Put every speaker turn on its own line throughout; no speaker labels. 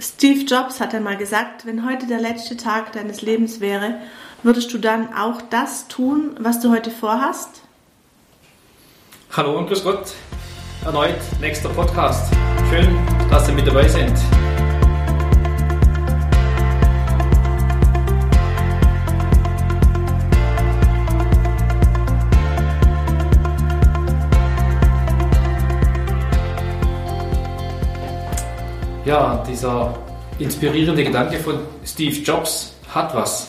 Steve Jobs hat einmal gesagt, wenn heute der letzte Tag deines Lebens wäre, würdest du dann auch das tun, was du heute vorhast?
Hallo und grüß Gott. Erneut nächster Podcast. Schön, dass Sie mit dabei sind. Ja, dieser inspirierende Gedanke von Steve Jobs hat was.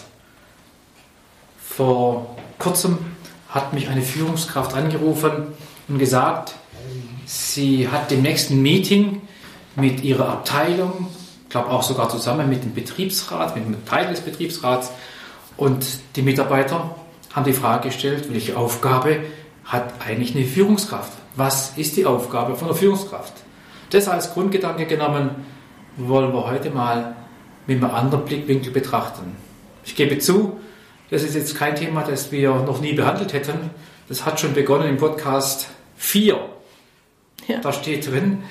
Vor kurzem hat mich eine Führungskraft angerufen und gesagt, sie hat dem nächsten Meeting mit ihrer Abteilung, ich glaube auch sogar zusammen mit dem Betriebsrat, mit dem Teil des Betriebsrats und die Mitarbeiter haben die Frage gestellt, welche Aufgabe hat eigentlich eine Führungskraft? Was ist die Aufgabe von einer Führungskraft? Das als Grundgedanke genommen, wollen wir heute mal mit einem anderen Blickwinkel betrachten. Ich gebe zu, das ist jetzt kein Thema, das wir noch nie behandelt hätten. Das hat schon begonnen im Podcast 4. Ja. Da steht drin,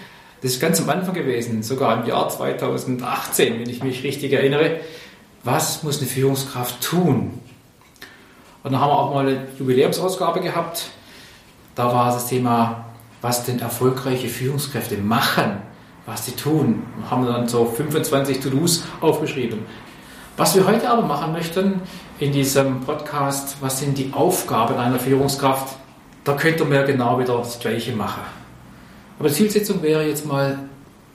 das ist ganz am Anfang gewesen, sogar im Jahr 2018, wenn ich mich richtig erinnere. Was muss eine Führungskraft tun? Und dann haben wir auch mal eine Jubiläumsausgabe gehabt. Da war das Thema, was denn erfolgreiche Führungskräfte machen was sie tun. Wir haben dann so 25 To-Dos aufgeschrieben. Was wir heute aber machen möchten in diesem Podcast, was sind die Aufgaben einer Führungskraft, da könnte man ja genau wieder das Gleiche machen. Aber die Zielsetzung wäre jetzt mal,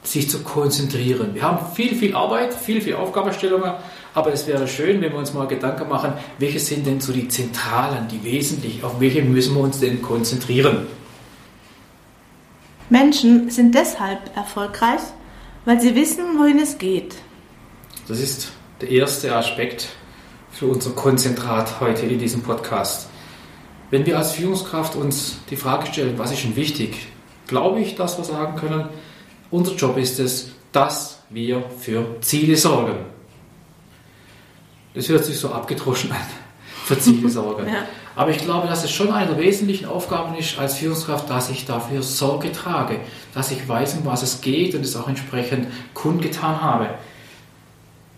sich zu konzentrieren. Wir haben viel, viel Arbeit, viel, viel Aufgabenstellungen, aber es wäre schön, wenn wir uns mal Gedanken machen, welche sind denn so die Zentralen, die wesentlich, auf welche müssen wir uns denn konzentrieren?
Menschen sind deshalb erfolgreich, weil sie wissen, wohin es geht.
Das ist der erste Aspekt für unser Konzentrat heute in diesem Podcast. Wenn wir als Führungskraft uns die Frage stellen, was ist denn wichtig, glaube ich, dass wir sagen können, unser Job ist es, dass wir für Ziele sorgen. Das hört sich so abgedroschen an, für Ziele sorgen. ja. Aber ich glaube, dass es schon eine der wesentlichen Aufgaben ist als Führungskraft, dass ich dafür Sorge trage, dass ich weiß, um was es geht und es auch entsprechend kundgetan habe.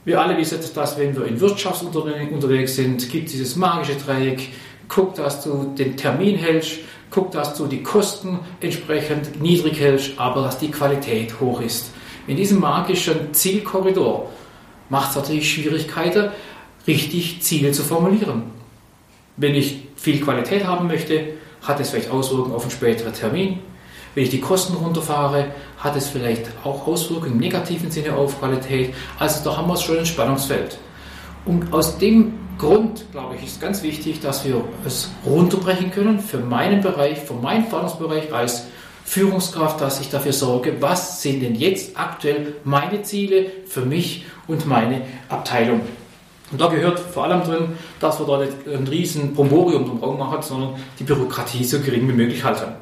Wir alle wissen, dass wenn wir in Wirtschaftsunternehmen unterwegs sind, gibt es dieses magische Dreieck, guck, dass du den Termin hältst, guck, dass du die Kosten entsprechend niedrig hältst, aber dass die Qualität hoch ist. In diesem magischen Zielkorridor macht es natürlich Schwierigkeiten, richtig Ziele zu formulieren. Wenn ich viel Qualität haben möchte, hat es vielleicht Auswirkungen auf einen späteren Termin. Wenn ich die Kosten runterfahre, hat es vielleicht auch Auswirkungen im negativen Sinne auf Qualität. Also da haben wir schon ein Spannungsfeld. Und aus dem Grund, glaube ich, ist ganz wichtig, dass wir es runterbrechen können für meinen Bereich, für meinen Verantwortungsbereich als Führungskraft, dass ich dafür sorge, was sind denn jetzt aktuell meine Ziele für mich und meine Abteilung. Und da gehört vor allem drin, dass wir da nicht ein riesen Bromborium drumherum machen, sondern die Bürokratie so gering wie möglich halten.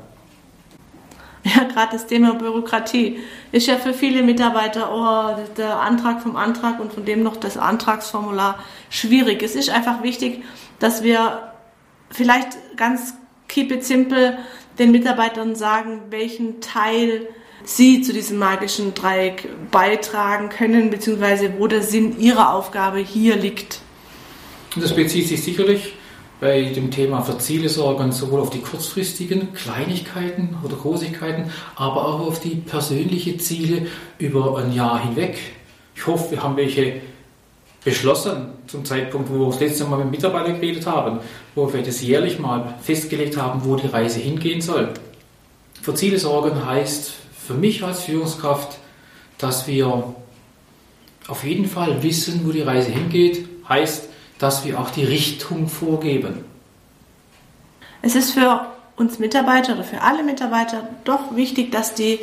Ja, gerade das Thema Bürokratie ist ja für viele Mitarbeiter, oh, der Antrag vom Antrag und von dem noch das Antragsformular schwierig. Es ist einfach wichtig, dass wir vielleicht ganz keep it simple den Mitarbeitern sagen, welchen Teil Sie zu diesem magischen Dreieck beitragen können, beziehungsweise wo der Sinn Ihrer Aufgabe hier liegt.
Das bezieht sich sicherlich bei dem Thema für Ziele sorgen sowohl auf die kurzfristigen Kleinigkeiten oder Großigkeiten, aber auch auf die persönlichen Ziele über ein Jahr hinweg. Ich hoffe, wir haben welche beschlossen zum Zeitpunkt, wo wir das letzte Mal mit Mitarbeitern geredet haben, wo wir das jährlich mal festgelegt haben, wo die Reise hingehen soll. Für Ziele sorgen heißt für mich als Führungskraft, dass wir auf jeden Fall wissen, wo die Reise hingeht, heißt, dass wir auch die Richtung vorgeben.
Es ist für uns Mitarbeiter oder für alle Mitarbeiter doch wichtig, dass die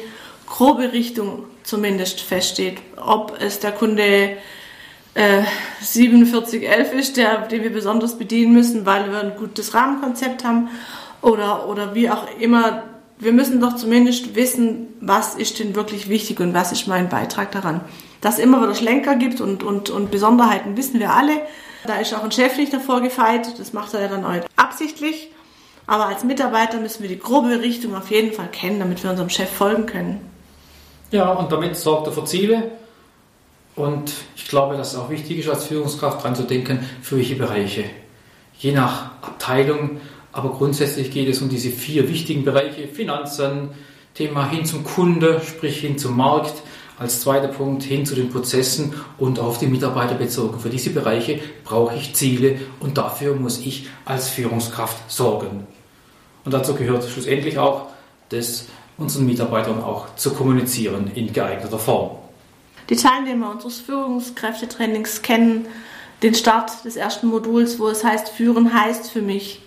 grobe Richtung zumindest feststeht. Ob es der Kunde äh, 4711 ist, der, den wir besonders bedienen müssen, weil wir ein gutes Rahmenkonzept haben oder, oder wie auch immer wir müssen doch zumindest wissen, was ist denn wirklich wichtig und was ist mein Beitrag daran. Dass es immer wieder Schlenker gibt und, und, und Besonderheiten wissen wir alle. Da ist auch ein Chef nicht davor gefeit, das macht er ja dann heute absichtlich. Aber als Mitarbeiter müssen wir die grobe Richtung auf jeden Fall kennen, damit wir unserem Chef folgen können.
Ja, und damit sorgt er für Ziele. Und ich glaube, dass es auch wichtig ist, als Führungskraft dran zu denken, für welche Bereiche. Je nach Abteilung, aber grundsätzlich geht es um diese vier wichtigen Bereiche, Finanzen, Thema hin zum Kunde, sprich hin zum Markt, als zweiter Punkt hin zu den Prozessen und auf die Mitarbeiter bezogen. Für diese Bereiche brauche ich Ziele und dafür muss ich als Führungskraft sorgen. Und dazu gehört schlussendlich auch, das unseren Mitarbeitern auch zu kommunizieren in geeigneter Form.
Die Teilnehmer unseres Führungskräftetrainings kennen den Start des ersten Moduls, wo es heißt, führen heißt für mich.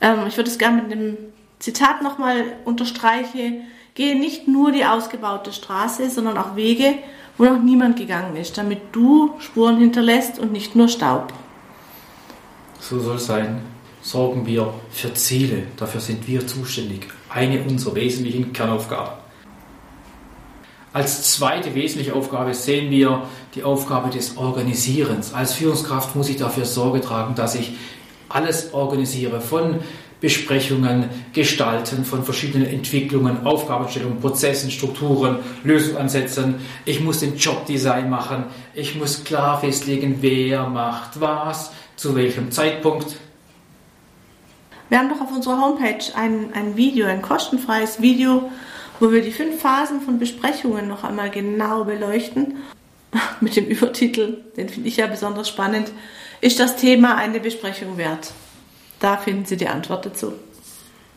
Ähm, ich würde es gerne mit dem Zitat nochmal unterstreichen. Gehe nicht nur die ausgebaute Straße, sondern auch Wege, wo noch niemand gegangen ist, damit du Spuren hinterlässt und nicht nur Staub.
So soll es sein. Sorgen wir für Ziele. Dafür sind wir zuständig. Eine unserer wesentlichen Kernaufgaben. Als zweite wesentliche Aufgabe sehen wir die Aufgabe des Organisierens. Als Führungskraft muss ich dafür Sorge tragen, dass ich alles organisiere, von Besprechungen, Gestalten von verschiedenen Entwicklungen, Aufgabenstellungen, Prozessen, Strukturen, Lösungsansätzen. Ich muss den Jobdesign machen. Ich muss klar festlegen, wer macht was, zu welchem Zeitpunkt.
Wir haben doch auf unserer Homepage ein, ein Video, ein kostenfreies Video wo wir die fünf Phasen von Besprechungen noch einmal genau beleuchten. Mit dem Übertitel, den finde ich ja besonders spannend, ist das Thema eine Besprechung wert? Da finden Sie die Antwort dazu.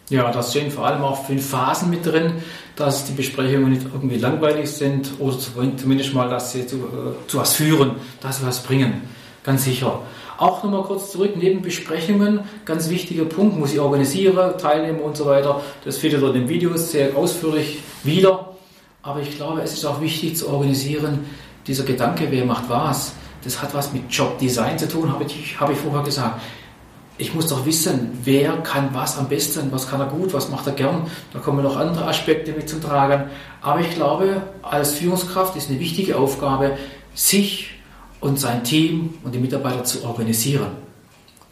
Ja, da stehen vor allem auch fünf Phasen mit drin, dass die Besprechungen nicht irgendwie langweilig sind oder zumindest mal, dass sie zu, äh, zu was führen, dass sie was bringen. Ganz sicher. Auch nochmal kurz zurück, neben Besprechungen, ganz wichtiger Punkt, muss ich organisieren, Teilnehmer und so weiter. Das findet ihr in den Videos sehr ausführlich wieder. Aber ich glaube, es ist auch wichtig zu organisieren, dieser Gedanke, wer macht was, das hat was mit Jobdesign zu tun, habe ich, habe ich vorher gesagt. Ich muss doch wissen, wer kann was am besten, was kann er gut, was macht er gern. Da kommen noch andere Aspekte mit zum Tragen. Aber ich glaube, als Führungskraft ist eine wichtige Aufgabe, sich und sein Team und die Mitarbeiter zu organisieren.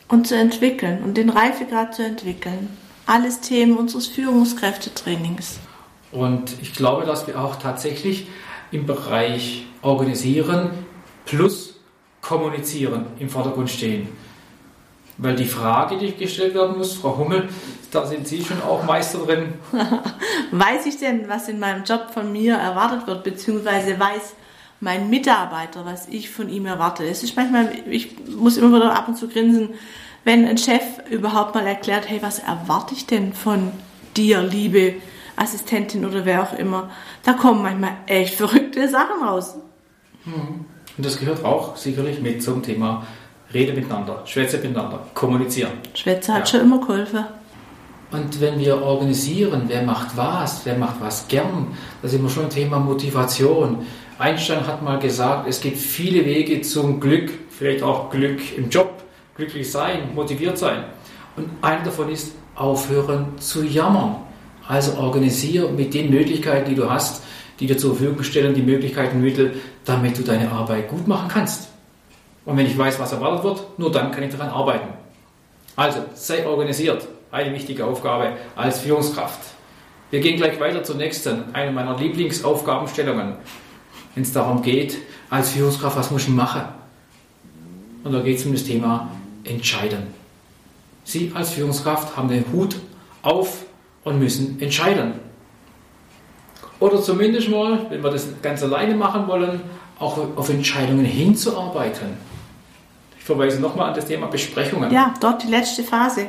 Und zu entwickeln und den Reifegrad zu entwickeln. Alles Themen unseres Führungskräftetrainings.
Und ich glaube, dass wir auch tatsächlich im Bereich Organisieren plus Kommunizieren im Vordergrund stehen. Weil die Frage, die gestellt werden muss, Frau Hummel, da sind Sie schon auch Meister drin.
weiß ich denn, was in meinem Job von mir erwartet wird, beziehungsweise weiß mein Mitarbeiter, was ich von ihm erwarte. Es ist manchmal, ich muss immer wieder ab und zu grinsen, wenn ein Chef überhaupt mal erklärt, hey, was erwarte ich denn von dir, liebe Assistentin oder wer auch immer. Da kommen manchmal echt verrückte Sachen raus.
Mhm. Und das gehört auch sicherlich mit zum Thema Rede miteinander, Schwätze miteinander, kommunizieren.
Schwätze hat ja. schon immer geholfen.
Und wenn wir organisieren, wer macht was, wer macht was gern, da sind wir schon im Thema Motivation. Einstein hat mal gesagt, es gibt viele Wege zum Glück, vielleicht auch Glück im Job, glücklich sein, motiviert sein. Und einer davon ist aufhören zu jammern. Also organisiere mit den Möglichkeiten, die du hast, die dir zur Verfügung stellen, die Möglichkeiten, Mittel, damit du deine Arbeit gut machen kannst. Und wenn ich weiß, was erwartet wird, nur dann kann ich daran arbeiten. Also sei organisiert. Eine wichtige Aufgabe als Führungskraft. Wir gehen gleich weiter zur nächsten, eine meiner Lieblingsaufgabenstellungen wenn es darum geht, als Führungskraft, was muss ich machen? Und da geht es um das Thema Entscheiden. Sie als Führungskraft haben den Hut auf und müssen entscheiden. Oder zumindest mal, wenn wir das ganz alleine machen wollen, auch auf Entscheidungen hinzuarbeiten. Ich verweise nochmal an das Thema Besprechungen.
Ja, dort die letzte Phase.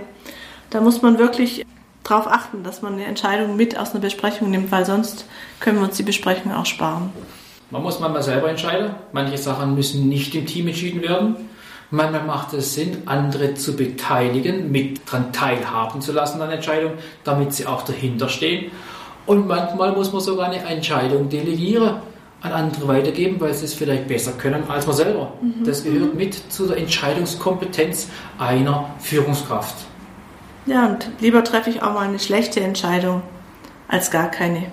Da muss man wirklich darauf achten, dass man eine Entscheidung mit aus einer Besprechung nimmt, weil sonst können wir uns die Besprechung auch sparen.
Man muss manchmal selber entscheiden. Manche Sachen müssen nicht im Team entschieden werden. Manchmal macht es Sinn, andere zu beteiligen, mit daran teilhaben zu lassen an Entscheidungen, damit sie auch dahinter stehen. Und manchmal muss man sogar eine Entscheidung delegieren, an andere weitergeben, weil sie es vielleicht besser können als man selber. Mhm. Das gehört mit zu der Entscheidungskompetenz einer Führungskraft.
Ja, und lieber treffe ich auch mal eine schlechte Entscheidung als gar keine.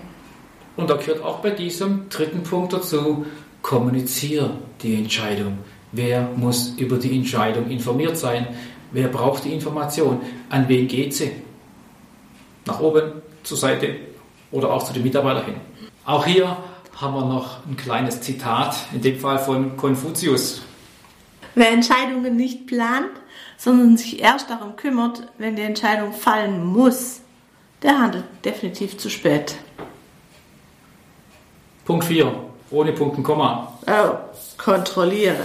Und da gehört auch bei diesem dritten Punkt dazu, kommuniziere die Entscheidung. Wer muss über die Entscheidung informiert sein? Wer braucht die Information? An wen geht sie? Nach oben, zur Seite oder auch zu den Mitarbeitern hin. Auch hier haben wir noch ein kleines Zitat, in dem Fall von Konfuzius.
Wer Entscheidungen nicht plant, sondern sich erst darum kümmert, wenn die Entscheidung fallen muss, der handelt definitiv zu spät.
Punkt 4. Ohne Punkt und Komma.
Oh, kontrollieren.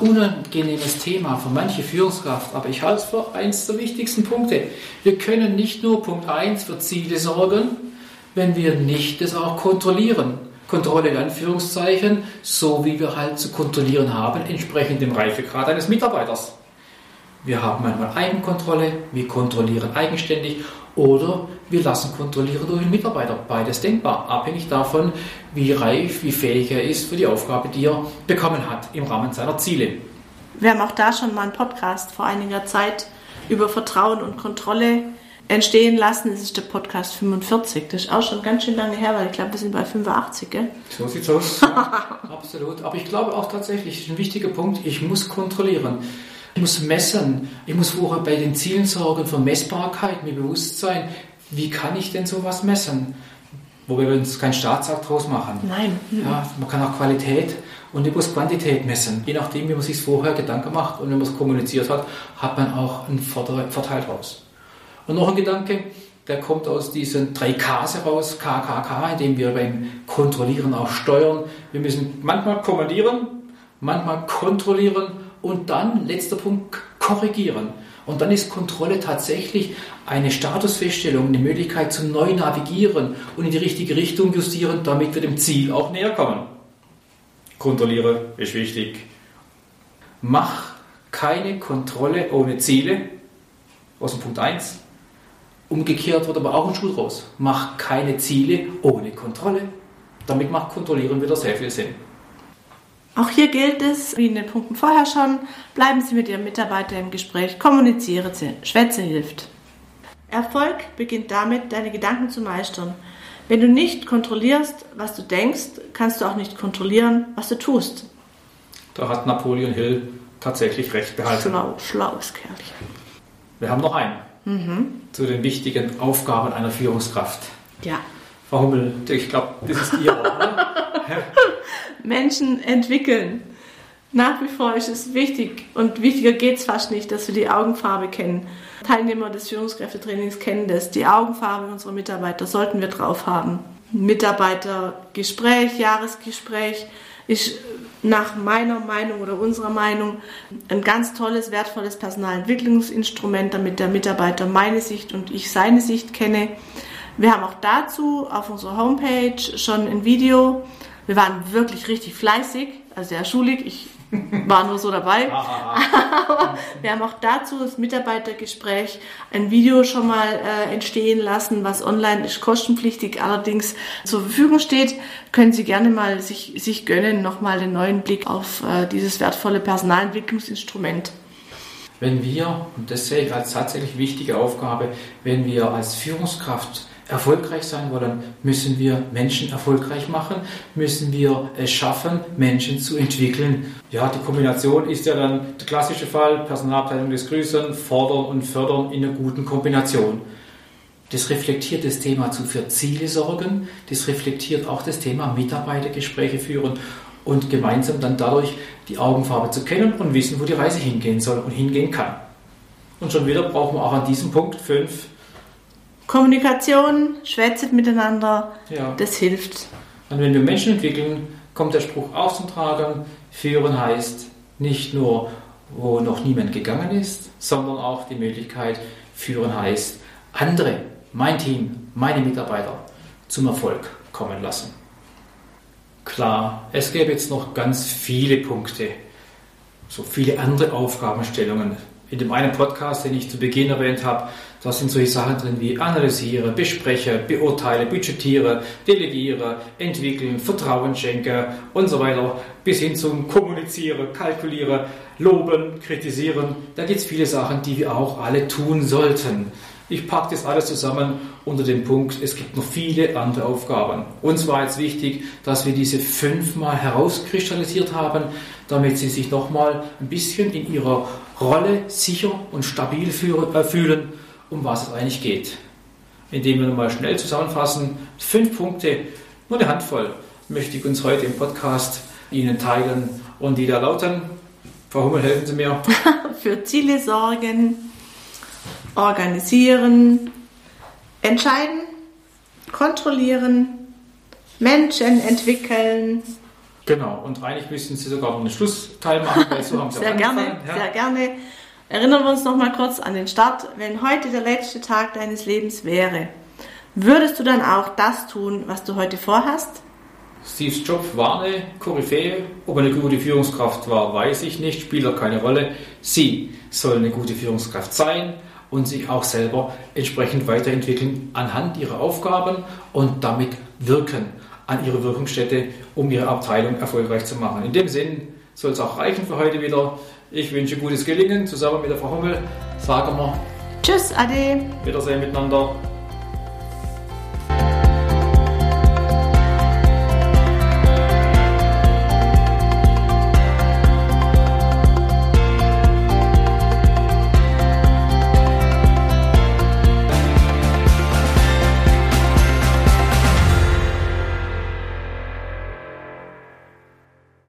Unangenehmes Thema für manche Führungskraft, aber ich halte es für eines der wichtigsten Punkte. Wir können nicht nur Punkt 1 für Ziele sorgen, wenn wir nicht das auch kontrollieren. Kontrolle in Anführungszeichen, so wie wir halt zu kontrollieren haben, entsprechend dem Reifegrad eines Mitarbeiters. Wir haben manchmal Eigenkontrolle, wir kontrollieren eigenständig oder wir lassen kontrollieren durch den Mitarbeiter. Beides denkbar, abhängig davon, wie reif, wie fähig er ist für die Aufgabe, die er bekommen hat im Rahmen seiner Ziele.
Wir haben auch da schon mal einen Podcast vor einiger Zeit über Vertrauen und Kontrolle entstehen lassen. Das ist der Podcast 45. Das ist auch schon ganz schön lange her, weil ich glaube, wir sind bei 85, gell?
So sieht's aus. Ja, absolut. Aber ich glaube auch tatsächlich, das ist ein wichtiger Punkt, ich muss kontrollieren. Ich muss messen. Ich muss vorher bei den Zielen sorgen für Messbarkeit, mir bewusst sein, wie kann ich denn sowas messen? Wobei wir uns keinen Staatsakt draus machen.
Nein.
Ja, man kann auch Qualität und ich muss Quantität messen. Je nachdem, wie man sich vorher Gedanken macht und wenn man es kommuniziert hat, hat man auch einen Vorteil draus. Und noch ein Gedanke, der kommt aus diesen drei Ks heraus, KKK, indem wir beim Kontrollieren auch steuern. Wir müssen manchmal kommandieren, manchmal kontrollieren und dann, letzter Punkt, korrigieren. Und dann ist Kontrolle tatsächlich eine Statusfeststellung, eine Möglichkeit zum neu navigieren und in die richtige Richtung justieren, damit wir dem Ziel auch näher kommen. Kontrolliere ist wichtig. Mach keine Kontrolle ohne Ziele. Aus dem Punkt 1. Umgekehrt wird aber auch ein Schuh draus. Mach keine Ziele ohne Kontrolle. Damit macht Kontrollieren wieder sehr viel Sinn.
Auch hier gilt es, wie in den Punkten vorher schon, bleiben Sie mit Ihrem Mitarbeiter im Gespräch, kommunizieren Sie, Schwätze hilft. Erfolg beginnt damit, deine Gedanken zu meistern. Wenn du nicht kontrollierst, was du denkst, kannst du auch nicht kontrollieren, was du tust.
Da hat Napoleon Hill tatsächlich recht behalten.
Schlau, schlaues Kerlchen.
Wir haben noch einen mhm. zu den wichtigen Aufgaben einer Führungskraft.
Ja.
Frau Hummel, ich glaube, das ist Ihr Wort.
Menschen entwickeln. Nach wie vor ist es wichtig und wichtiger geht es fast nicht, dass wir die Augenfarbe kennen. Teilnehmer des Führungskräftetrainings kennen das. Die Augenfarbe unserer Mitarbeiter sollten wir drauf haben. Mitarbeitergespräch, Jahresgespräch ist nach meiner Meinung oder unserer Meinung ein ganz tolles, wertvolles Personalentwicklungsinstrument, damit der Mitarbeiter meine Sicht und ich seine Sicht kenne. Wir haben auch dazu auf unserer Homepage schon ein Video, wir waren wirklich richtig fleißig, also sehr schulig. Ich war nur so dabei. Aber wir haben auch dazu das Mitarbeitergespräch ein Video schon mal äh, entstehen lassen, was online ist, kostenpflichtig allerdings zur Verfügung steht. Können Sie gerne mal sich, sich gönnen, nochmal den neuen Blick auf äh, dieses wertvolle Personalentwicklungsinstrument.
Wenn wir, und das sehe ich als tatsächlich wichtige Aufgabe, wenn wir als Führungskraft erfolgreich sein wollen, müssen wir Menschen erfolgreich machen, müssen wir es schaffen, Menschen zu entwickeln. Ja, die Kombination ist ja dann der klassische Fall, Personalabteilung des Grüßen, fordern und fördern in einer guten Kombination. Das reflektiert das Thema zu für Ziele sorgen, das reflektiert auch das Thema Mitarbeitergespräche führen und gemeinsam dann dadurch die Augenfarbe zu kennen und wissen, wo die Reise hingehen soll und hingehen kann. Und schon wieder brauchen wir auch an diesem Punkt fünf
Kommunikation, schwätzt miteinander, ja. das hilft.
Und wenn wir Menschen entwickeln, kommt der Spruch auch zum Tragen, führen heißt nicht nur, wo noch niemand gegangen ist, sondern auch die Möglichkeit, führen heißt, andere, mein Team, meine Mitarbeiter zum Erfolg kommen lassen. Klar, es gäbe jetzt noch ganz viele Punkte, so viele andere Aufgabenstellungen. In dem einen Podcast, den ich zu Beginn erwähnt habe, da sind solche Sachen drin wie analysiere, bespreche, beurteile, budgetiere, delegiere, entwickeln, Vertrauen schenke und so weiter, bis hin zum kommuniziere, kalkuliere, loben, kritisieren. Da gibt es viele Sachen, die wir auch alle tun sollten. Ich packe das alles zusammen unter dem Punkt, es gibt noch viele andere Aufgaben. Uns war jetzt wichtig, dass wir diese fünfmal herauskristallisiert haben, damit Sie sich nochmal ein bisschen in Ihrer Rolle sicher und stabil äh, fühlen um was es eigentlich geht. Indem wir nochmal schnell zusammenfassen, fünf Punkte, nur eine Handvoll. möchte ich uns heute im Podcast Ihnen teilen und die da lauten. Frau Hummel, helfen Sie mir.
Für Ziele sorgen, organisieren, entscheiden, kontrollieren, Menschen entwickeln.
Genau, und eigentlich müssten Sie sogar noch einen Schlussteil machen, weil so haben Sie
Sehr gerne,
ja.
sehr gerne. Erinnern wir uns noch mal kurz an den Start. Wenn heute der letzte Tag deines Lebens wäre, würdest du dann auch das tun, was du heute vorhast?
Steve Jobs war eine Koryphäe. Ob er eine gute Führungskraft war, weiß ich nicht, spielt auch keine Rolle. Sie soll eine gute Führungskraft sein und sich auch selber entsprechend weiterentwickeln anhand ihrer Aufgaben und damit wirken an ihre Wirkungsstätte, um ihre Abteilung erfolgreich zu machen. In dem Sinn soll es auch reichen für heute wieder. Ich wünsche gutes Gelingen. Zusammen mit der Frau Hummel sagen wir
Tschüss, Ade.
Wiedersehen miteinander.